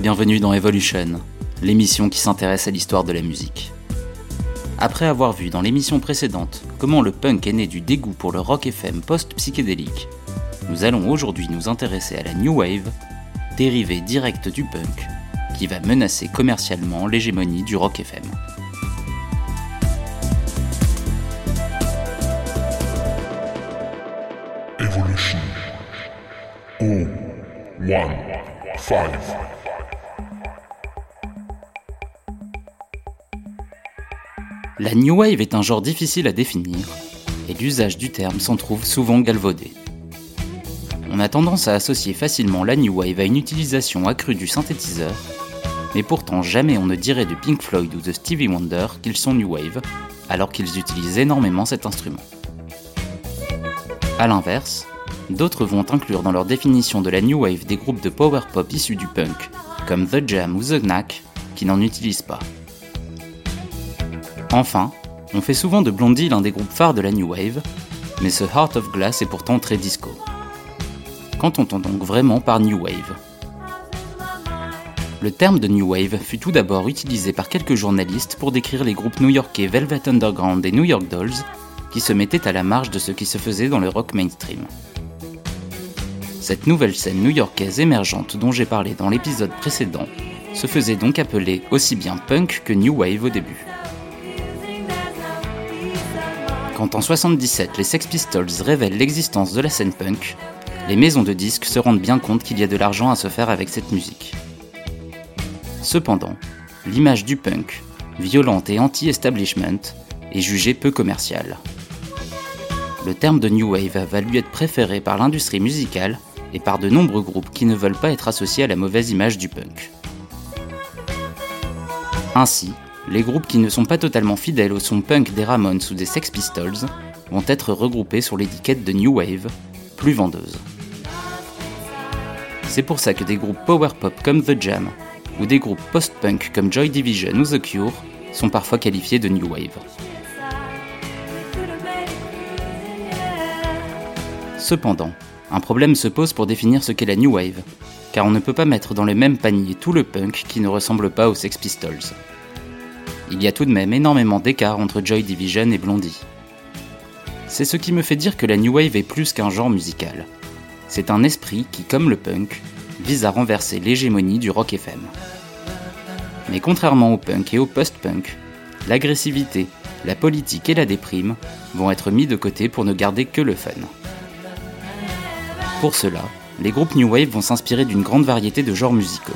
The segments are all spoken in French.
Bienvenue dans Evolution, l'émission qui s'intéresse à l'histoire de la musique. Après avoir vu dans l'émission précédente comment le punk est né du dégoût pour le rock FM post-psychédélique, nous allons aujourd'hui nous intéresser à la New Wave, dérivée directe du punk, qui va menacer commercialement l'hégémonie du rock FM. Evolution. Oh, one, five. La New Wave est un genre difficile à définir, et l'usage du terme s'en trouve souvent galvaudé. On a tendance à associer facilement la New Wave à une utilisation accrue du synthétiseur, mais pourtant jamais on ne dirait de Pink Floyd ou de Stevie Wonder qu'ils sont New Wave, alors qu'ils utilisent énormément cet instrument. A l'inverse, d'autres vont inclure dans leur définition de la New Wave des groupes de power pop issus du punk, comme The Jam ou The Knack, qui n'en utilisent pas. Enfin, on fait souvent de Blondie l'un des groupes phares de la New Wave, mais ce Heart of Glass est pourtant très disco. Qu'entend-on donc vraiment par New Wave? Le terme de New Wave fut tout d'abord utilisé par quelques journalistes pour décrire les groupes new-yorkais Velvet Underground et New York Dolls, qui se mettaient à la marge de ce qui se faisait dans le rock mainstream. Cette nouvelle scène new-yorkaise émergente dont j'ai parlé dans l'épisode précédent se faisait donc appeler aussi bien punk que new wave au début. Quand en 77 les Sex Pistols révèlent l'existence de la scène punk, les maisons de disques se rendent bien compte qu'il y a de l'argent à se faire avec cette musique. Cependant, l'image du punk, violente et anti-establishment, est jugée peu commerciale. Le terme de New Wave va lui être préféré par l'industrie musicale et par de nombreux groupes qui ne veulent pas être associés à la mauvaise image du punk. Ainsi, les groupes qui ne sont pas totalement fidèles au son punk des Ramones ou des Sex Pistols vont être regroupés sur l'étiquette de New Wave, plus vendeuse. C'est pour ça que des groupes power pop comme The Jam ou des groupes post-punk comme Joy Division ou The Cure sont parfois qualifiés de New Wave. Cependant, un problème se pose pour définir ce qu'est la New Wave, car on ne peut pas mettre dans le même panier tout le punk qui ne ressemble pas aux Sex Pistols. Il y a tout de même énormément d'écart entre Joy Division et Blondie. C'est ce qui me fait dire que la New Wave est plus qu'un genre musical. C'est un esprit qui, comme le punk, vise à renverser l'hégémonie du rock FM. Mais contrairement au punk et au post-punk, l'agressivité, la politique et la déprime vont être mis de côté pour ne garder que le fun. Pour cela, les groupes New Wave vont s'inspirer d'une grande variété de genres musicaux.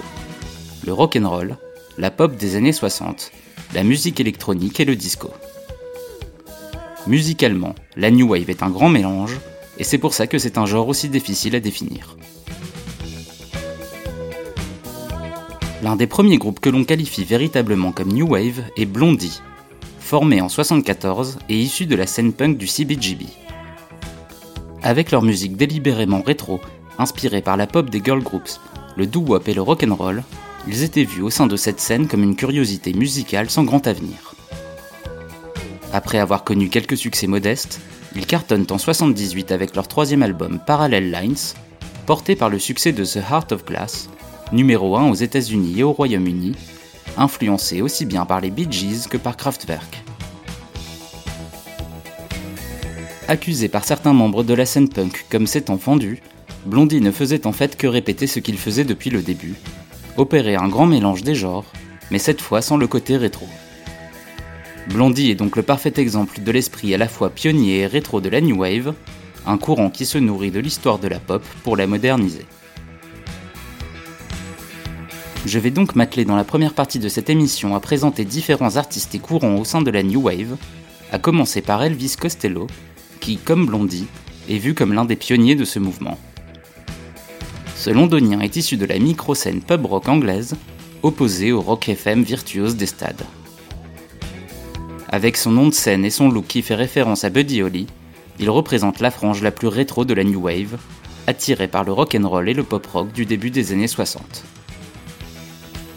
Le rock and roll, la pop des années 60, la musique électronique et le disco. Musicalement, la New Wave est un grand mélange, et c'est pour ça que c'est un genre aussi difficile à définir. L'un des premiers groupes que l'on qualifie véritablement comme New Wave est Blondie, formé en 74 et issu de la scène punk du CBGB. Avec leur musique délibérément rétro, inspirée par la pop des girl groups, le doo-wop et le rock'n'roll, ils étaient vus au sein de cette scène comme une curiosité musicale sans grand avenir. Après avoir connu quelques succès modestes, ils cartonnent en 78 avec leur troisième album Parallel Lines, porté par le succès de The Heart of Glass, numéro 1 aux États-Unis et au Royaume-Uni, influencé aussi bien par les Bee Gees que par Kraftwerk. Accusé par certains membres de la scène punk comme s'étant fendu, Blondie ne faisait en fait que répéter ce qu'il faisait depuis le début, opérer un grand mélange des genres, mais cette fois sans le côté rétro. Blondie est donc le parfait exemple de l'esprit à la fois pionnier et rétro de la New Wave, un courant qui se nourrit de l'histoire de la pop pour la moderniser. Je vais donc m'atteler dans la première partie de cette émission à présenter différents artistes et courants au sein de la New Wave, à commencer par Elvis Costello, qui, comme Blondie, est vu comme l'un des pionniers de ce mouvement. Ce londonien est issu de la micro-scène pub rock anglaise, opposée au rock FM virtuose des stades. Avec son nom de scène et son look qui fait référence à Buddy Holly, il représente la frange la plus rétro de la New Wave, attirée par le rock and roll et le pop rock du début des années 60.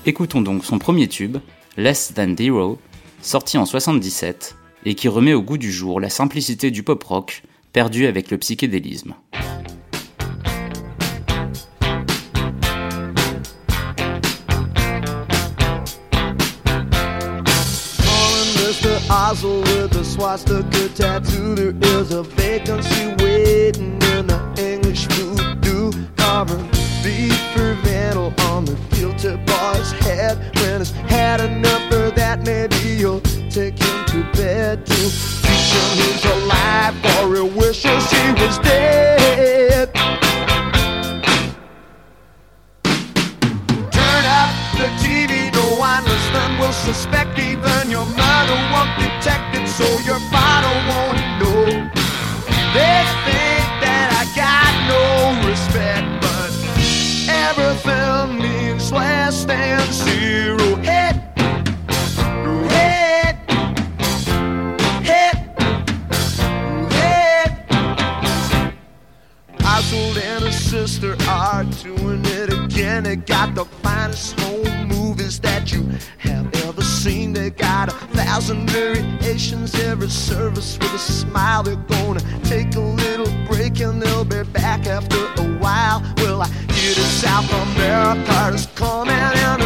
Écoutons donc son premier tube, Less Than Zero, sorti en 77, et qui remet au goût du jour la simplicité du pop rock, perdu avec le psychédélisme. Oswald with a swastika tattoo. There is a vacancy waiting in the English voodoo cover. Beef fermental on the guilty boy's head. When he's had enough of that, maybe you'll take him to bed to teach he's alive, or he wishes he was dead. Thousand variations, every service with a smile. They're gonna take a little break and they'll be back after a while. Well, I hear that South America is coming in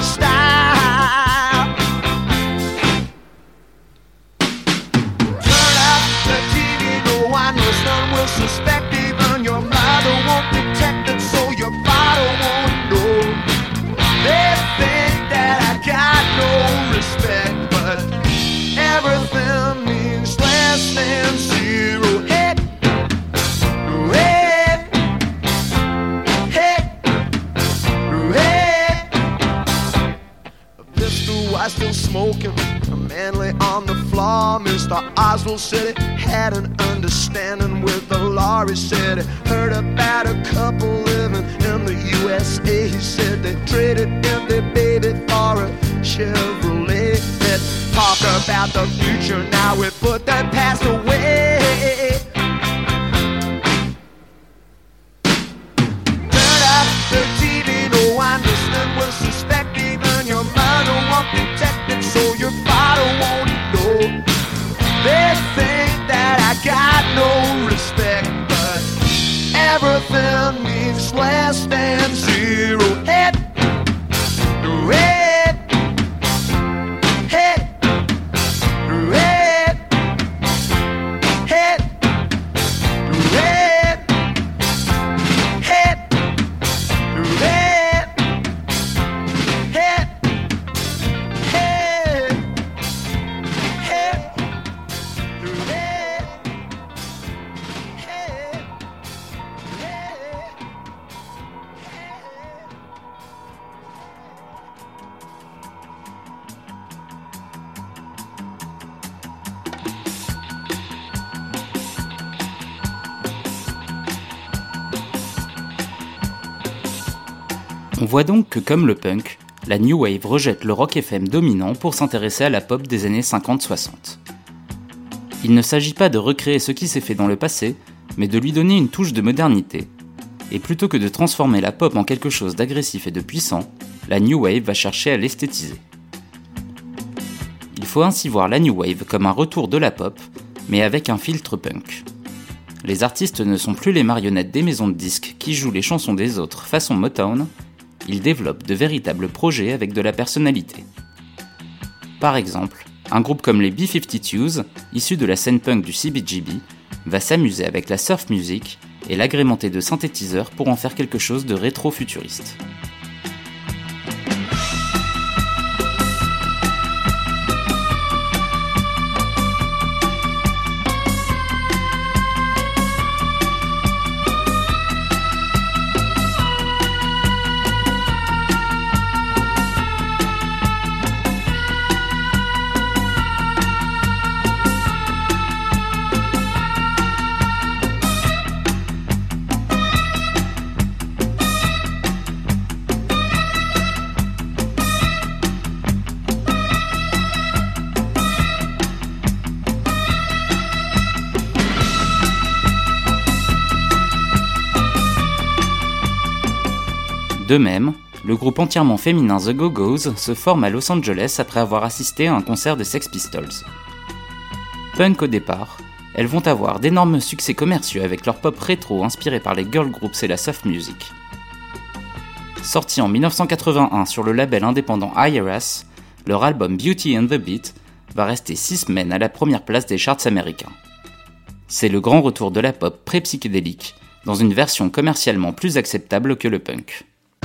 smoking. A manly on the floor. Mr. Oswald said it had an understanding with the law. He said he heard about a couple living in the USA. He said they traded in their baby for a Chevrolet. Let's talk about the future now. We put that past away. No respect, but everything means less than zero. Voit donc que comme le punk, la New Wave rejette le rock FM dominant pour s'intéresser à la pop des années 50-60. Il ne s'agit pas de recréer ce qui s'est fait dans le passé, mais de lui donner une touche de modernité. Et plutôt que de transformer la pop en quelque chose d'agressif et de puissant, la New Wave va chercher à l'esthétiser. Il faut ainsi voir la New Wave comme un retour de la pop, mais avec un filtre punk. Les artistes ne sont plus les marionnettes des maisons de disques qui jouent les chansons des autres façon Motown, ils développent de véritables projets avec de la personnalité. Par exemple, un groupe comme les B-52s, issus de la scène punk du CBGB, va s'amuser avec la surf music et l'agrémenter de synthétiseurs pour en faire quelque chose de rétro-futuriste. De même, le groupe entièrement féminin The Go-Go's se forme à Los Angeles après avoir assisté à un concert de Sex Pistols. Punk au départ, elles vont avoir d'énormes succès commerciaux avec leur pop rétro inspiré par les girl groups et la soft music. Sorti en 1981 sur le label indépendant IRS, leur album Beauty and the Beat va rester 6 semaines à la première place des charts américains. C'est le grand retour de la pop pré-psychédélique, dans une version commercialement plus acceptable que le punk.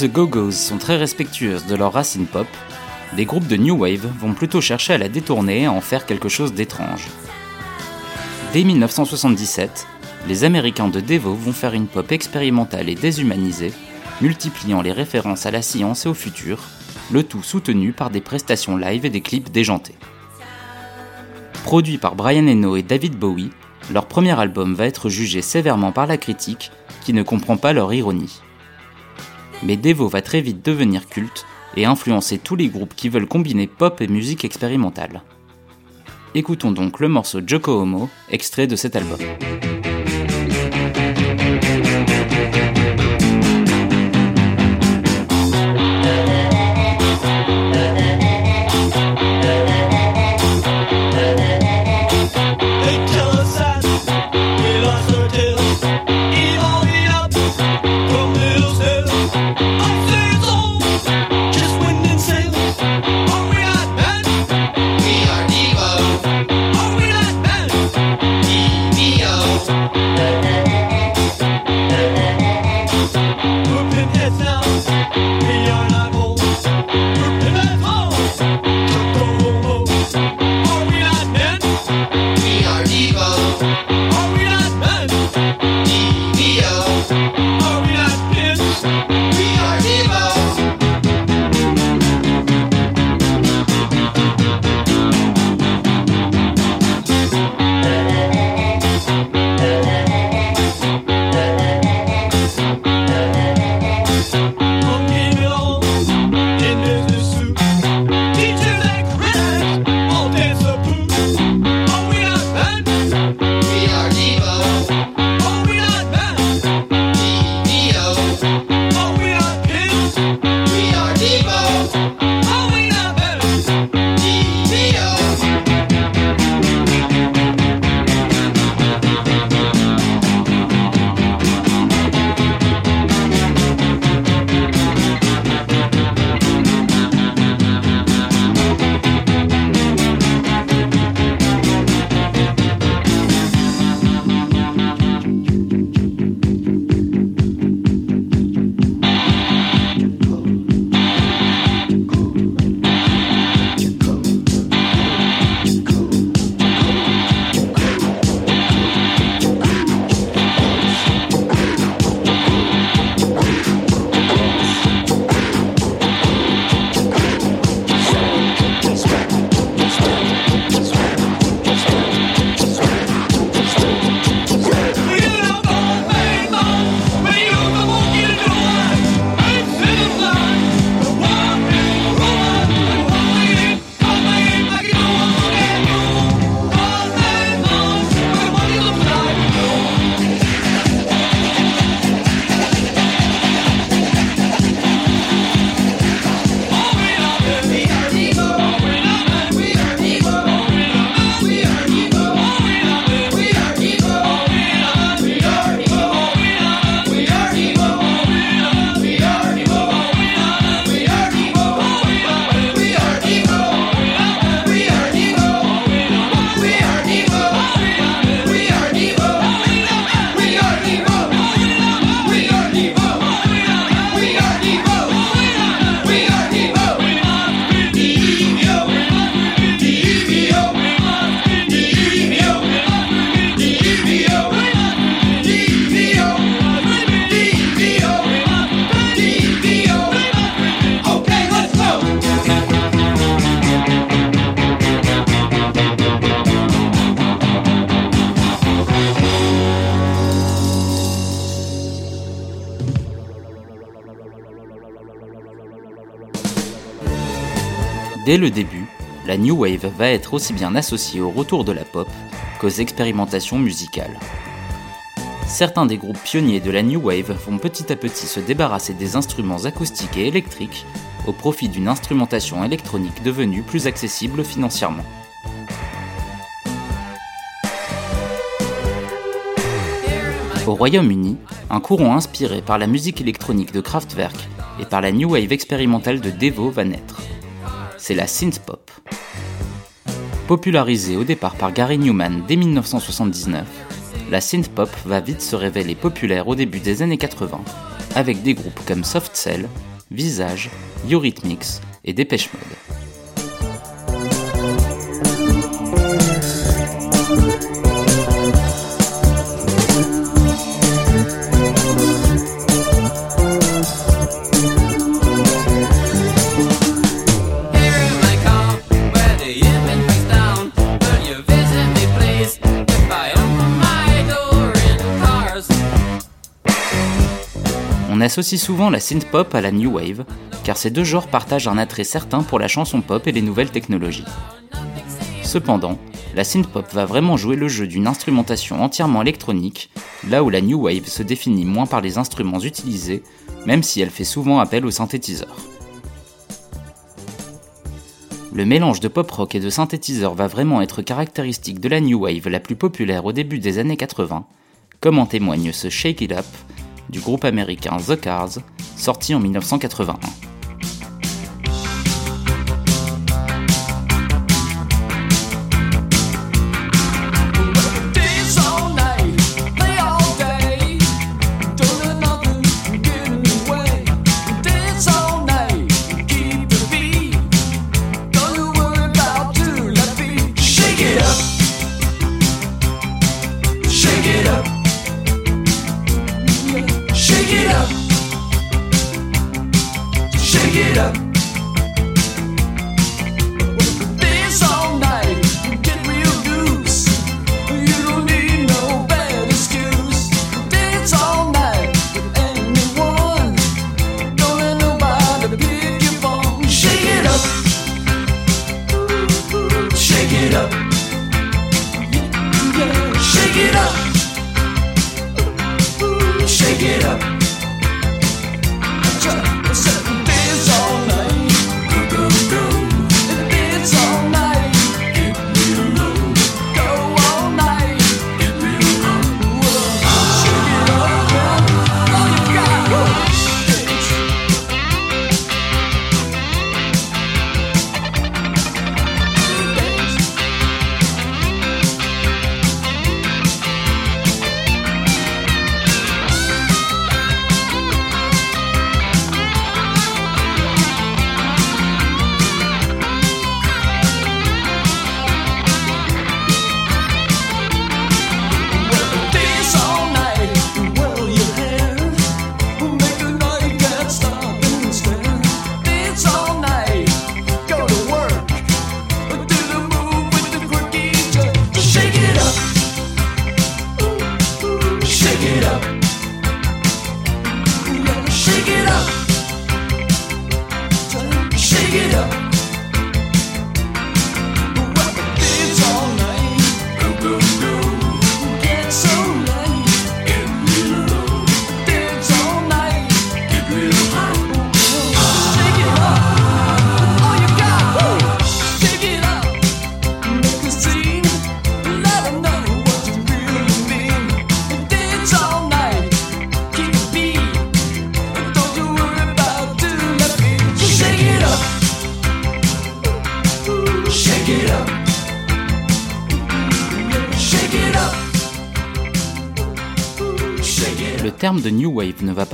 the Go-Go's sont très respectueuses de leurs racines pop, des groupes de New Wave vont plutôt chercher à la détourner et à en faire quelque chose d'étrange. Dès 1977, les Américains de Devo vont faire une pop expérimentale et déshumanisée, multipliant les références à la science et au futur, le tout soutenu par des prestations live et des clips déjantés. Produit par Brian Eno et David Bowie, leur premier album va être jugé sévèrement par la critique qui ne comprend pas leur ironie mais Devo va très vite devenir culte et influencer tous les groupes qui veulent combiner pop et musique expérimentale. Écoutons donc le morceau Joko Homo, extrait de cet album. Dès le début, la New Wave va être aussi bien associée au retour de la pop qu'aux expérimentations musicales. Certains des groupes pionniers de la New Wave vont petit à petit se débarrasser des instruments acoustiques et électriques au profit d'une instrumentation électronique devenue plus accessible financièrement. Au Royaume-Uni, un courant inspiré par la musique électronique de Kraftwerk et par la New Wave expérimentale de Devo va naître. C'est la synth-pop. Popularisée au départ par Gary Newman dès 1979, la synth-pop va vite se révéler populaire au début des années 80, avec des groupes comme Soft Cell, Visage, Eurythmics et Dépêche Mode. On associe souvent la synth-pop à la new wave, car ces deux genres partagent un attrait certain pour la chanson pop et les nouvelles technologies. Cependant, la synth-pop va vraiment jouer le jeu d'une instrumentation entièrement électronique, là où la new wave se définit moins par les instruments utilisés, même si elle fait souvent appel aux synthétiseurs. Le mélange de pop rock et de synthétiseurs va vraiment être caractéristique de la new wave la plus populaire au début des années 80, comme en témoigne ce Shake It Up du groupe américain The Cars, sorti en 1981.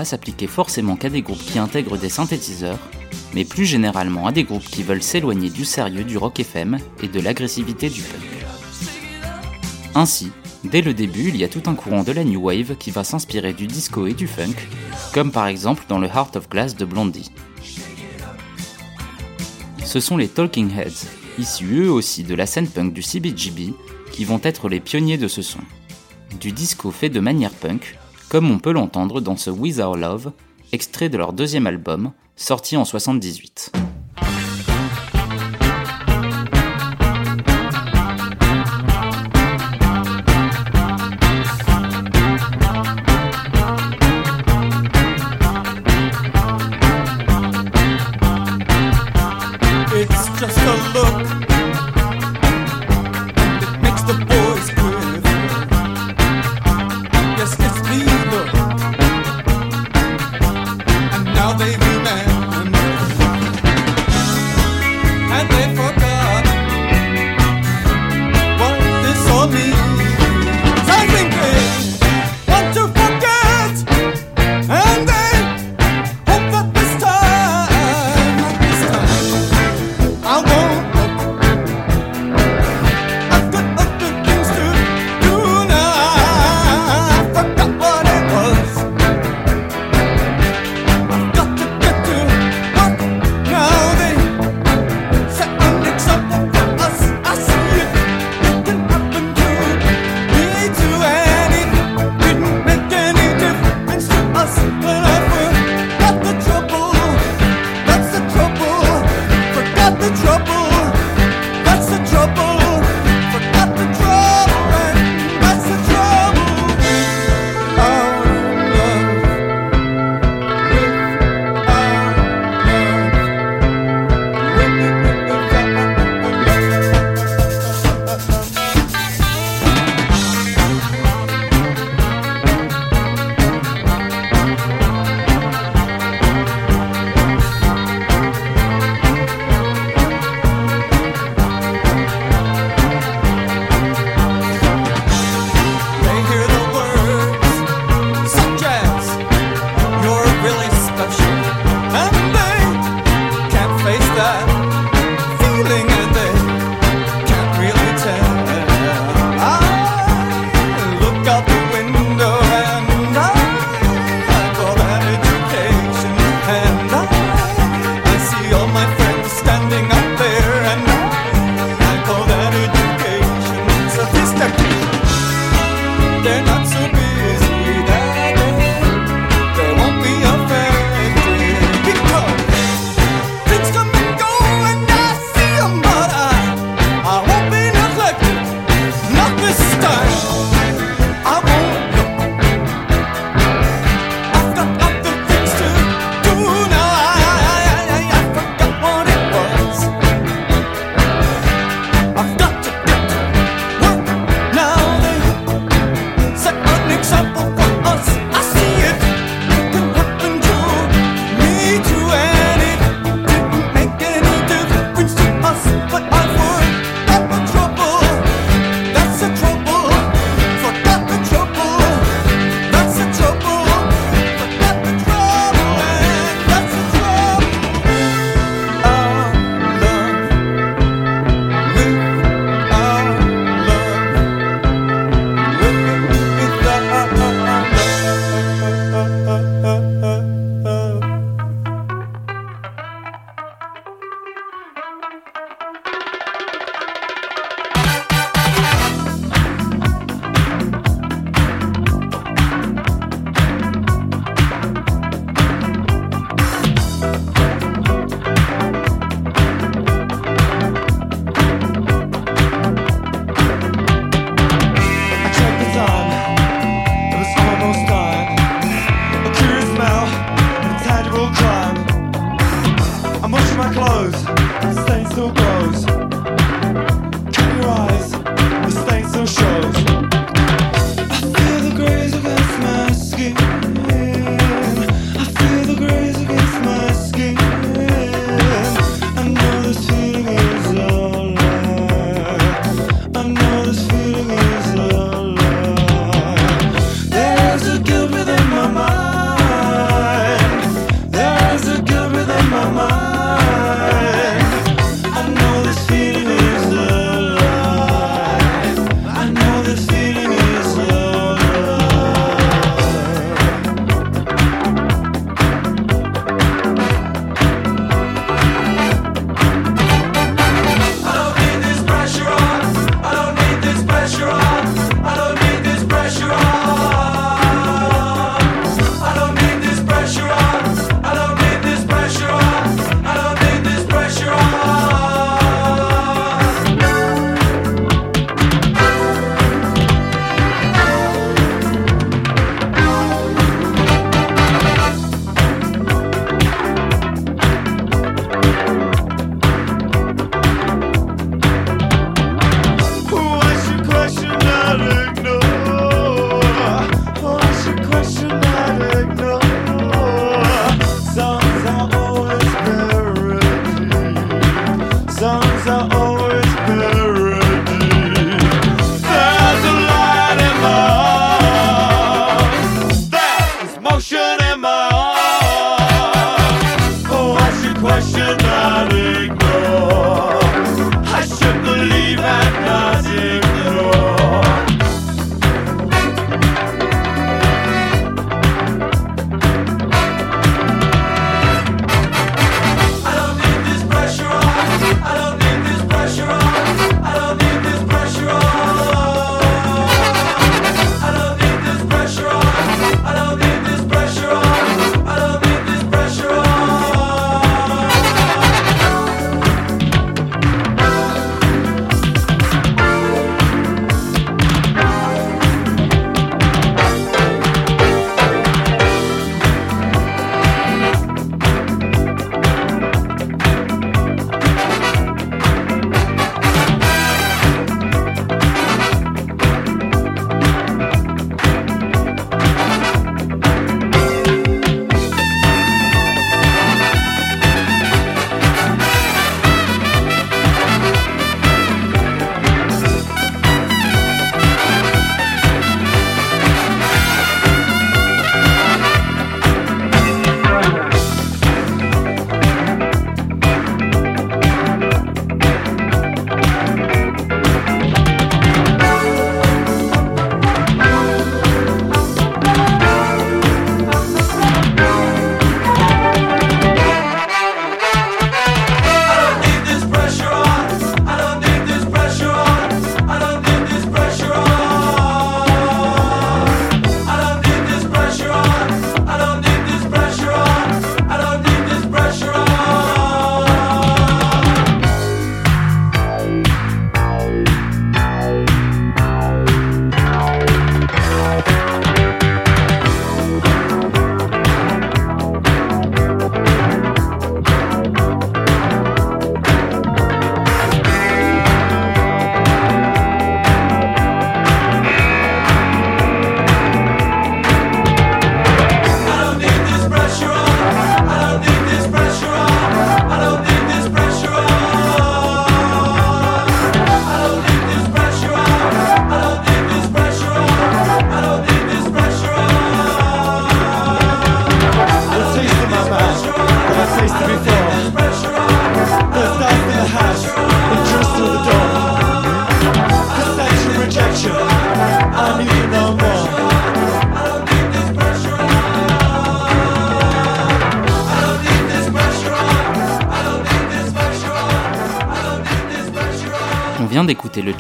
S'appliquer forcément qu'à des groupes qui intègrent des synthétiseurs, mais plus généralement à des groupes qui veulent s'éloigner du sérieux du rock FM et de l'agressivité du punk. Ainsi, dès le début, il y a tout un courant de la New Wave qui va s'inspirer du disco et du funk, comme par exemple dans le Heart of Glass de Blondie. Ce sont les Talking Heads, issus eux aussi de la scène punk du CBGB, qui vont être les pionniers de ce son. Du disco fait de manière punk, comme on peut l'entendre dans ce With Our Love, extrait de leur deuxième album, sorti en 78.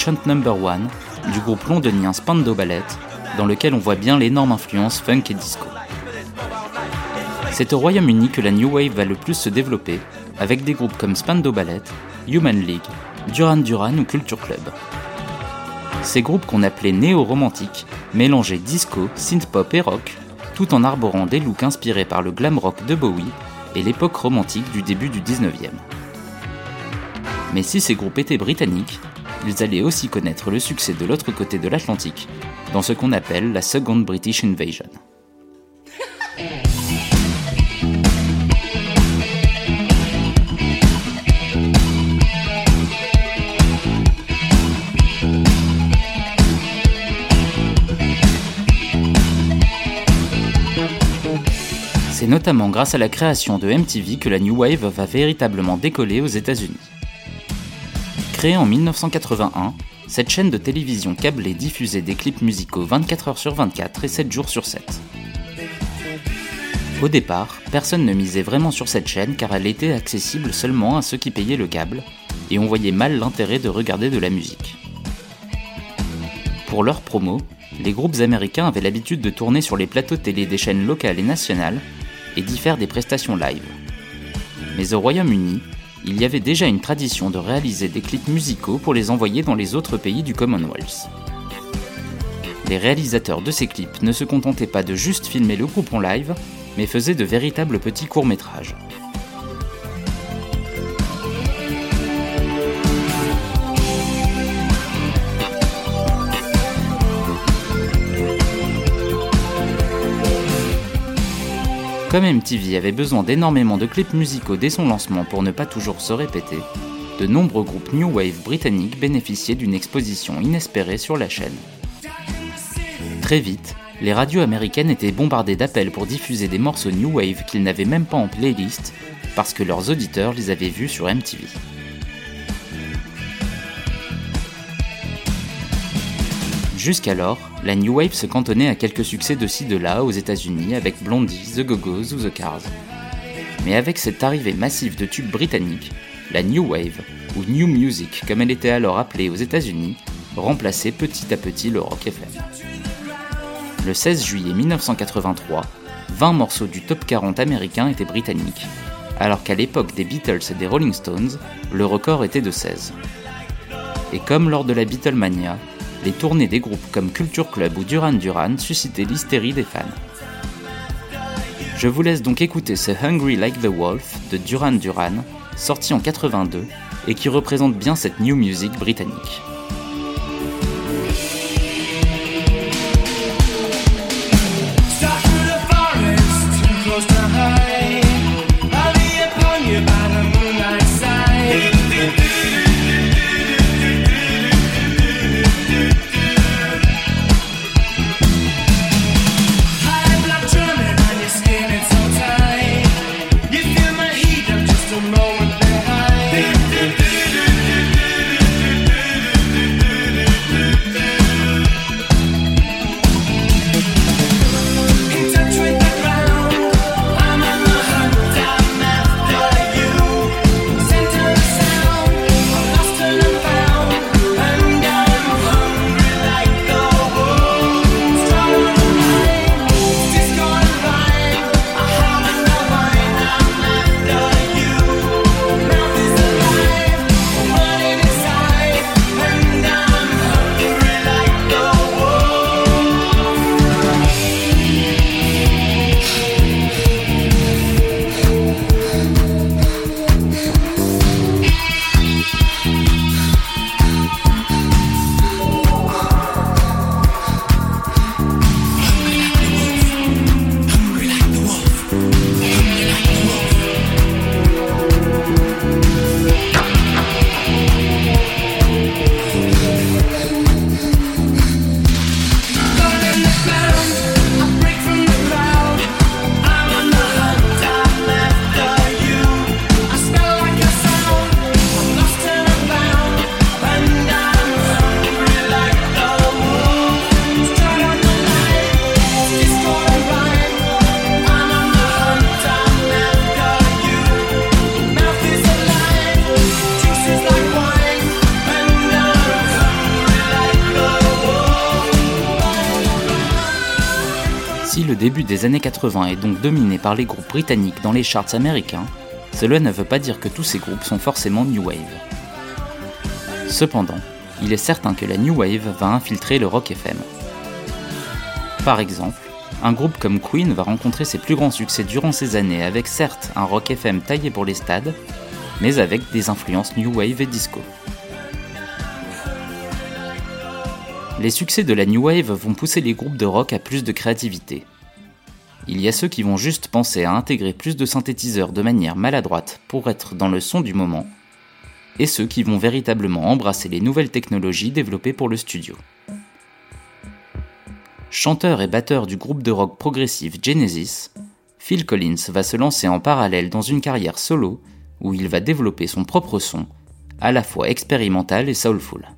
Chant number one du groupe londonien Spando Ballet, dans lequel on voit bien l'énorme influence funk et disco. C'est au Royaume-Uni que la New Wave va le plus se développer, avec des groupes comme Spando Ballet, Human League, Duran Duran ou Culture Club. Ces groupes qu'on appelait néo-romantiques mélangeaient disco, synth-pop et rock, tout en arborant des looks inspirés par le glam rock de Bowie et l'époque romantique du début du 19e. Mais si ces groupes étaient britanniques, ils allaient aussi connaître le succès de l'autre côté de l'Atlantique, dans ce qu'on appelle la Second British Invasion. C'est notamment grâce à la création de MTV que la New Wave va véritablement décoller aux États-Unis. Créée en 1981, cette chaîne de télévision câblée diffusait des clips musicaux 24 heures sur 24 et 7 jours sur 7. Au départ, personne ne misait vraiment sur cette chaîne car elle était accessible seulement à ceux qui payaient le câble, et on voyait mal l'intérêt de regarder de la musique. Pour leur promo, les groupes américains avaient l'habitude de tourner sur les plateaux télé des chaînes locales et nationales et d'y faire des prestations live. Mais au Royaume-Uni, il y avait déjà une tradition de réaliser des clips musicaux pour les envoyer dans les autres pays du Commonwealth. Les réalisateurs de ces clips ne se contentaient pas de juste filmer le groupe en live, mais faisaient de véritables petits courts-métrages. Comme MTV avait besoin d'énormément de clips musicaux dès son lancement pour ne pas toujours se répéter, de nombreux groupes New Wave britanniques bénéficiaient d'une exposition inespérée sur la chaîne. Très vite, les radios américaines étaient bombardées d'appels pour diffuser des morceaux New Wave qu'ils n'avaient même pas en playlist parce que leurs auditeurs les avaient vus sur MTV. Jusqu'alors, la New Wave se cantonnait à quelques succès de ci de là aux États-Unis avec Blondie, The Go-Go's ou The Cars. Mais avec cette arrivée massive de tubes britanniques, la New Wave, ou New Music comme elle était alors appelée aux États-Unis, remplaçait petit à petit le rock FM. Le 16 juillet 1983, 20 morceaux du top 40 américain étaient britanniques, alors qu'à l'époque des Beatles et des Rolling Stones, le record était de 16. Et comme lors de la Beatlemania, les tournées des groupes comme Culture Club ou Duran Duran suscitaient l'hystérie des fans. Je vous laisse donc écouter ce Hungry Like the Wolf de Duran Duran, sorti en 82 et qui représente bien cette new music britannique. Des années 80 est donc dominé par les groupes britanniques dans les charts américains, cela ne veut pas dire que tous ces groupes sont forcément New Wave. Cependant, il est certain que la New Wave va infiltrer le rock FM. Par exemple, un groupe comme Queen va rencontrer ses plus grands succès durant ces années avec certes un rock FM taillé pour les stades, mais avec des influences New Wave et disco. Les succès de la New Wave vont pousser les groupes de rock à plus de créativité. Il y a ceux qui vont juste penser à intégrer plus de synthétiseurs de manière maladroite pour être dans le son du moment, et ceux qui vont véritablement embrasser les nouvelles technologies développées pour le studio. Chanteur et batteur du groupe de rock progressif Genesis, Phil Collins va se lancer en parallèle dans une carrière solo où il va développer son propre son, à la fois expérimental et soulful.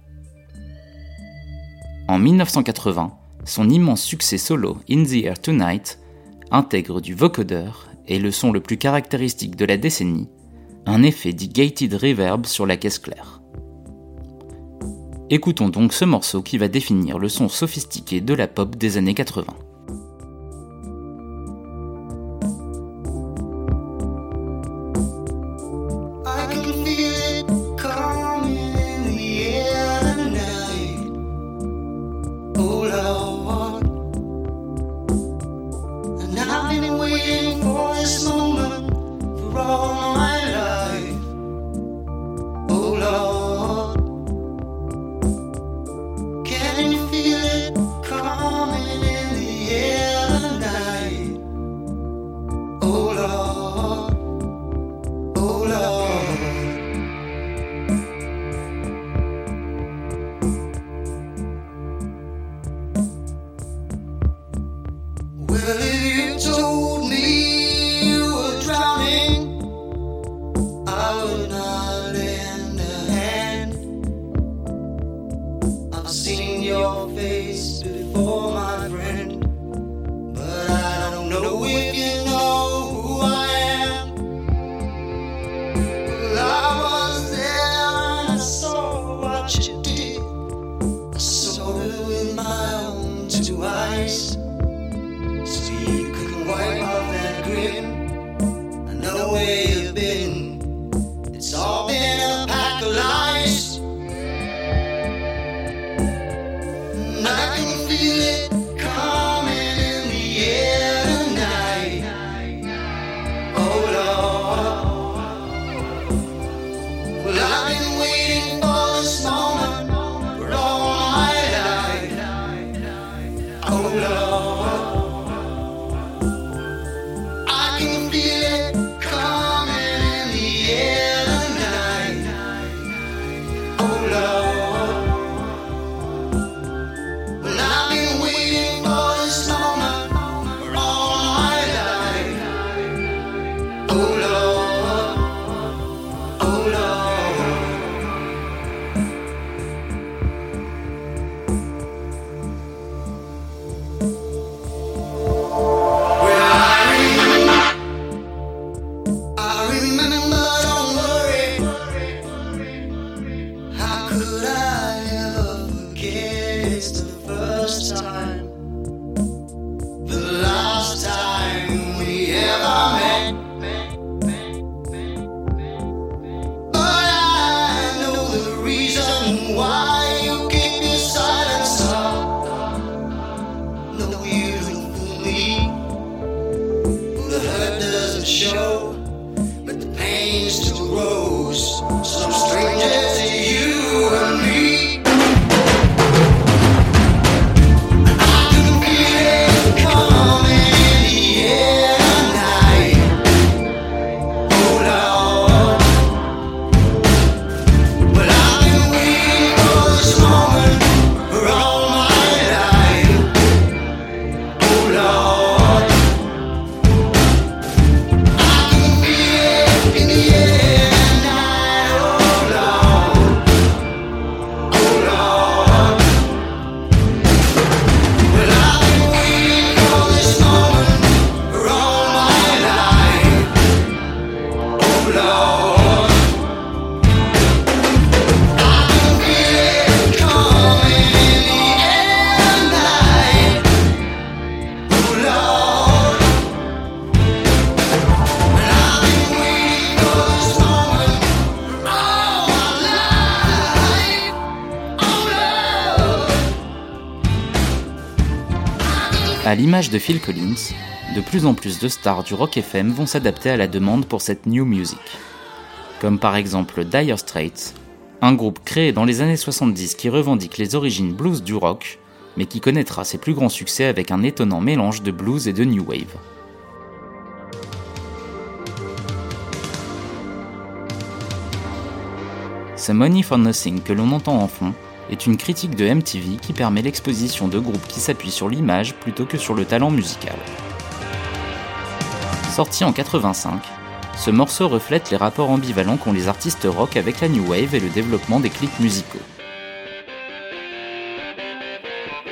En 1980, son immense succès solo In the Air Tonight intègre du vocodeur et le son le plus caractéristique de la décennie, un effet dit gated reverb sur la caisse claire. Écoutons donc ce morceau qui va définir le son sophistiqué de la pop des années 80. Oh, no. À l'image de Phil Collins, de plus en plus de stars du rock FM vont s'adapter à la demande pour cette new music. Comme par exemple Dire Straits, un groupe créé dans les années 70 qui revendique les origines blues du rock, mais qui connaîtra ses plus grands succès avec un étonnant mélange de blues et de new wave. Ce Money for Nothing que l'on entend en fond est une critique de MTV qui permet l'exposition de groupes qui s'appuient sur l'image plutôt que sur le talent musical. Sorti en 85, ce morceau reflète les rapports ambivalents qu'ont les artistes rock avec la new wave et le développement des clips musicaux.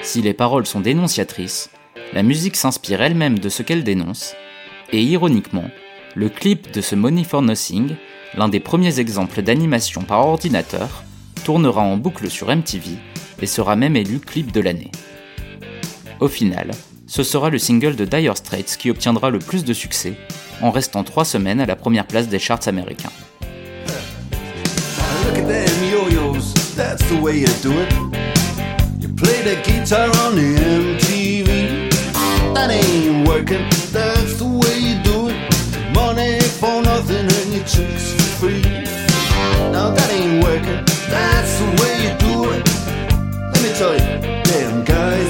Si les paroles sont dénonciatrices, la musique s'inspire elle-même de ce qu'elle dénonce, et ironiquement, le clip de ce Money for Nothing, l'un des premiers exemples d'animation par ordinateur, tournera en boucle sur MTV et sera même élu clip de l'année. Au final, ce sera le single de Dire Straits qui obtiendra le plus de succès, en restant trois semaines à la première place des charts américains. That's the way you do it. Let me tell you, damn guys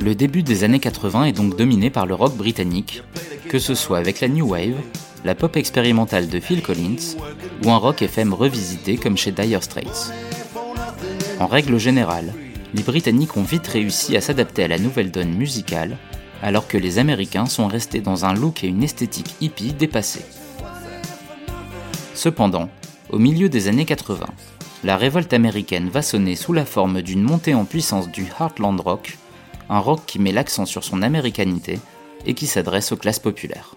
Le début des années 80 est donc dominé par le rock britannique, que ce soit avec la new wave, la pop expérimentale de Phil Collins ou un rock FM revisité comme chez Dire Straits. En règle générale, les Britanniques ont vite réussi à s'adapter à la nouvelle donne musicale, alors que les Américains sont restés dans un look et une esthétique hippie dépassés. Cependant, Au milieu des années 80, la révolte américaine va sonner sous la forme d'une montée en puissance du Heartland Rock, un rock qui met l'accent sur son américanité et qui s'adresse aux classes populaires.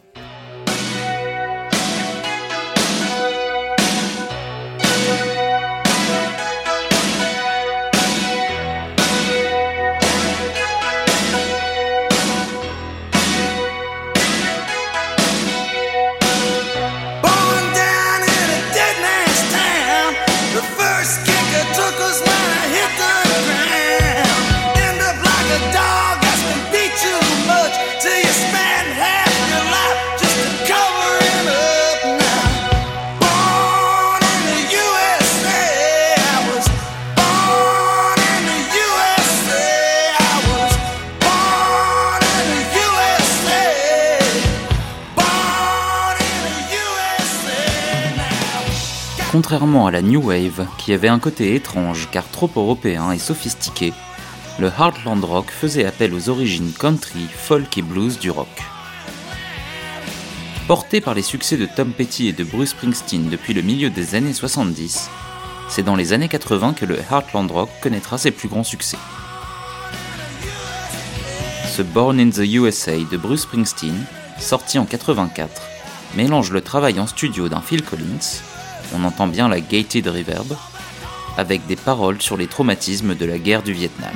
Contrairement à la New Wave, qui avait un côté étrange car trop européen et sophistiqué, le Heartland Rock faisait appel aux origines country, folk et blues du rock. Porté par les succès de Tom Petty et de Bruce Springsteen depuis le milieu des années 70, c'est dans les années 80 que le Heartland Rock connaîtra ses plus grands succès. Ce Born in the USA de Bruce Springsteen, sorti en 84, mélange le travail en studio d'un Phil Collins, on entend bien la gated reverb, avec des paroles sur les traumatismes de la guerre du Vietnam.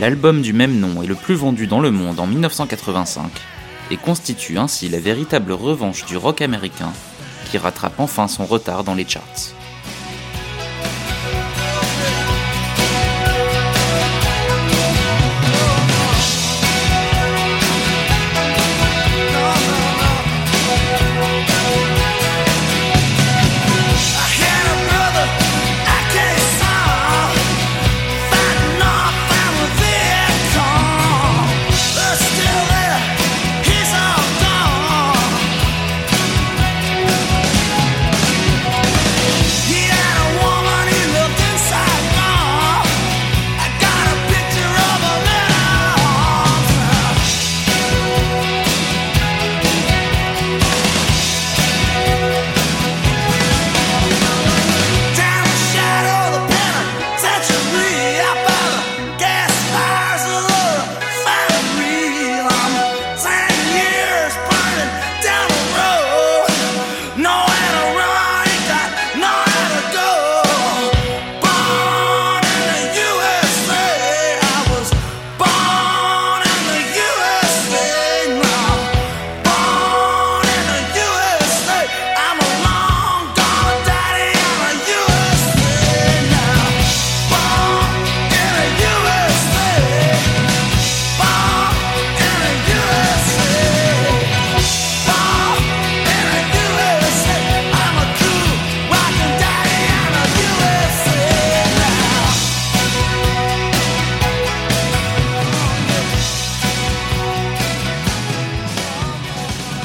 L'album du même nom est le plus vendu dans le monde en 1985 et constitue ainsi la véritable revanche du rock américain qui rattrape enfin son retard dans les charts.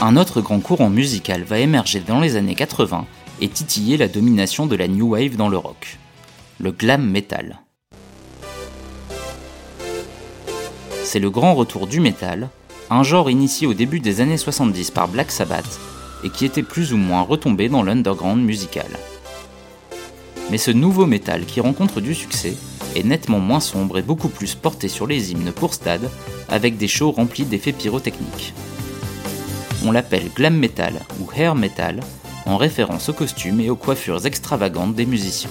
Un autre grand courant musical va émerger dans les années 80 et titiller la domination de la new wave dans le rock. Le glam metal. C'est le grand retour du metal, un genre initié au début des années 70 par Black Sabbath et qui était plus ou moins retombé dans l'underground musical. Mais ce nouveau métal qui rencontre du succès est nettement moins sombre et beaucoup plus porté sur les hymnes pour stade, avec des shows remplis d'effets pyrotechniques on l'appelle glam metal ou hair metal en référence aux costumes et aux coiffures extravagantes des musiciens.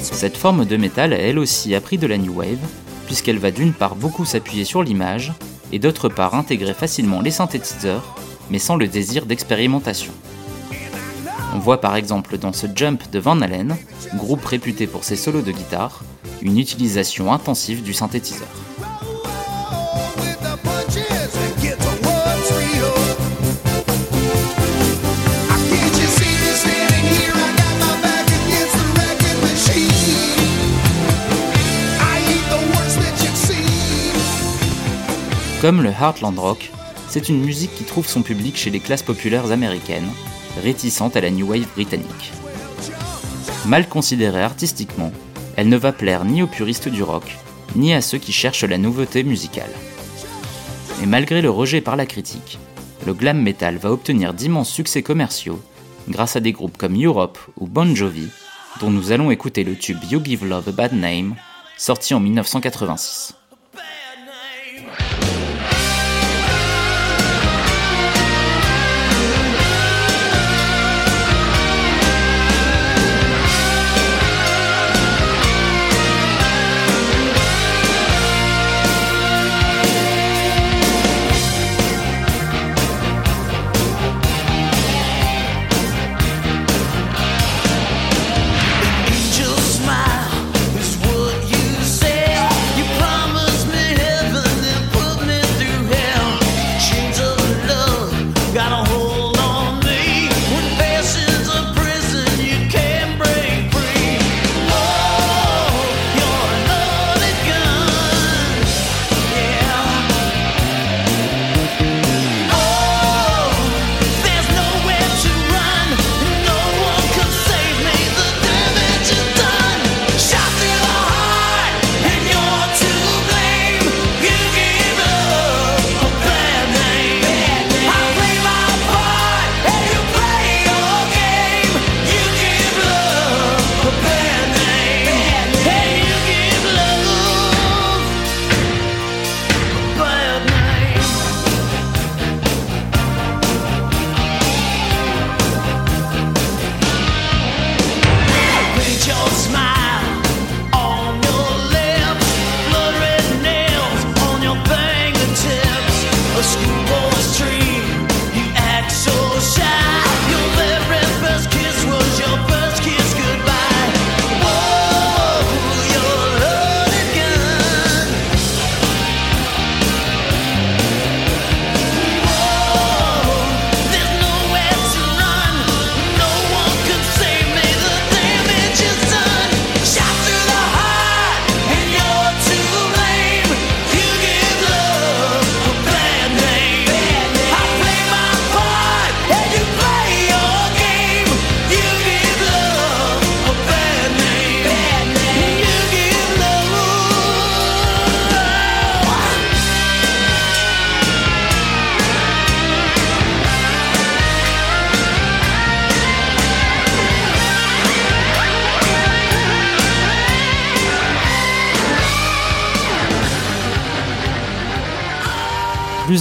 Cette forme de métal a elle aussi appris de la new wave, puisqu'elle va d'une part beaucoup s'appuyer sur l'image, et d'autre part intégrer facilement les synthétiseurs, mais sans le désir d'expérimentation. On voit par exemple dans ce Jump de Van Halen, groupe réputé pour ses solos de guitare, une utilisation intensive du synthétiseur. Comme le Heartland Rock, c'est une musique qui trouve son public chez les classes populaires américaines, réticentes à la New Wave britannique. Mal considérée artistiquement, elle ne va plaire ni aux puristes du rock, ni à ceux qui cherchent la nouveauté musicale. et malgré le rejet par la critique, le glam metal va obtenir d'immenses succès commerciaux grâce à des groupes comme Europe ou Bon Jovi, dont nous allons écouter le tube You Give Love a Bad Name, sorti en 1986.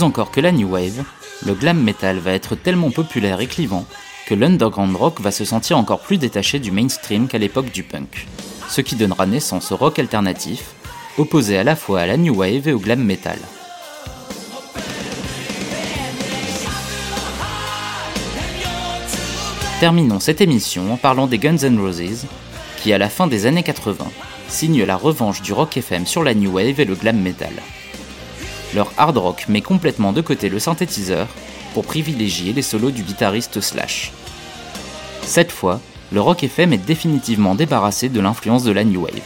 Encore que la New Wave, le glam metal va être tellement populaire et clivant que l'underground rock va se sentir encore plus détaché du mainstream qu'à l'époque du punk, ce qui donnera naissance au rock alternatif, opposé à la fois à la New Wave et au glam metal. Terminons cette émission en parlant des Guns N' Roses, qui à la fin des années 80 signent la revanche du rock FM sur la New Wave et le glam metal. Leur hard rock met complètement de côté le synthétiseur pour privilégier les solos du guitariste Slash. Cette fois, le rock FM est définitivement débarrassé de l'influence de la New Wave.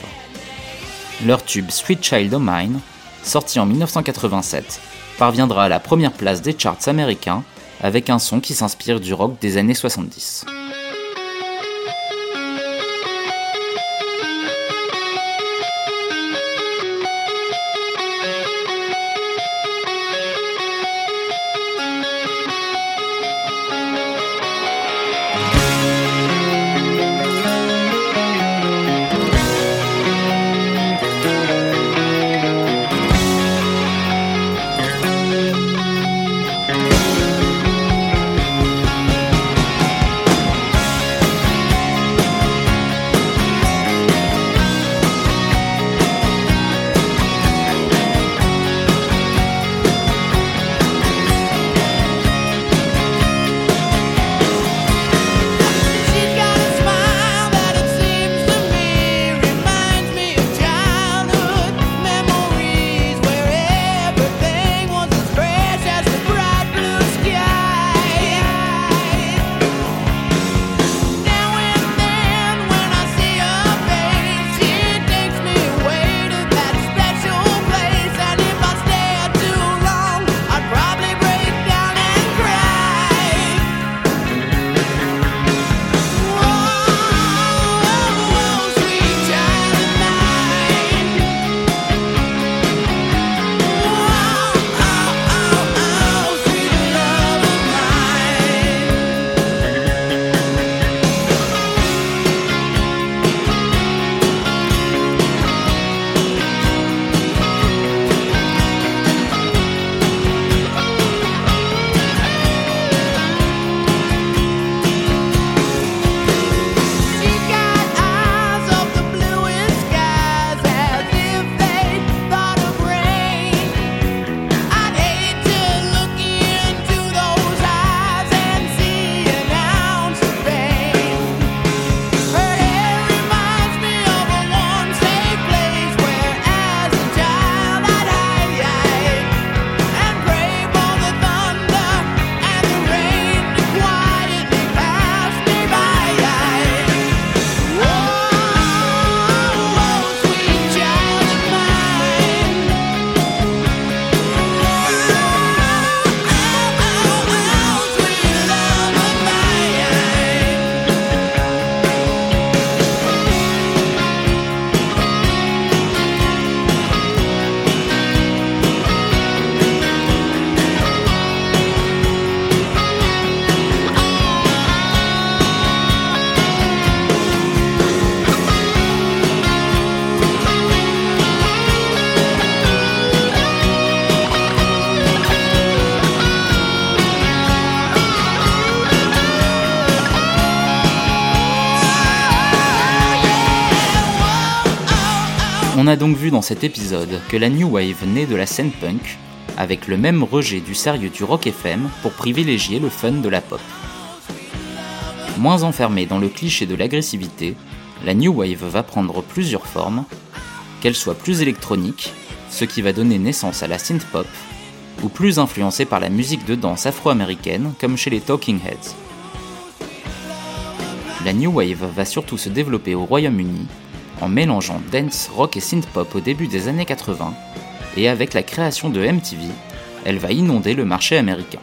Leur tube Sweet Child O' Mine, sorti en 1987, parviendra à la première place des charts américains avec un son qui s'inspire du rock des années 70. A donc vu dans cet épisode que la New Wave naît de la scène punk, avec le même rejet du sérieux du rock FM pour privilégier le fun de la pop. Moins enfermée dans le cliché de l'agressivité, la New Wave va prendre plusieurs formes, qu'elle soit plus électronique, ce qui va donner naissance à la synth pop, ou plus influencée par la musique de danse afro-américaine comme chez les Talking Heads. La New Wave va surtout se développer au Royaume-Uni en mélangeant dance, rock et synth pop au début des années 80, et avec la création de MTV, elle va inonder le marché américain.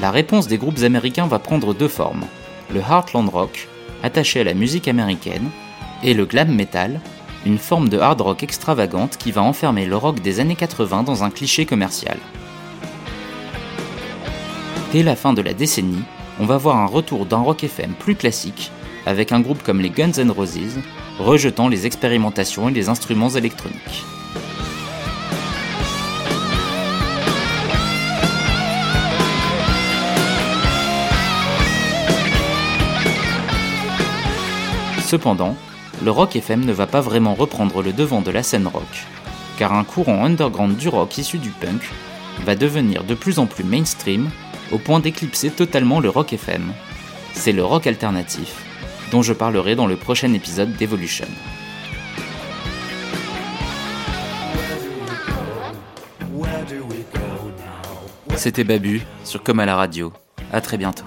La réponse des groupes américains va prendre deux formes, le Heartland Rock, attaché à la musique américaine, et le glam metal, une forme de hard rock extravagante qui va enfermer le rock des années 80 dans un cliché commercial. Dès la fin de la décennie, on va voir un retour d'un rock FM plus classique, avec un groupe comme les Guns N' Roses, rejetant les expérimentations et les instruments électroniques. Cependant, le rock FM ne va pas vraiment reprendre le devant de la scène rock, car un courant underground du rock issu du punk va devenir de plus en plus mainstream au point d'éclipser totalement le rock FM. C'est le rock alternatif, dont je parlerai dans le prochain épisode d'Evolution. C'était Babu sur Comme à la radio. À très bientôt.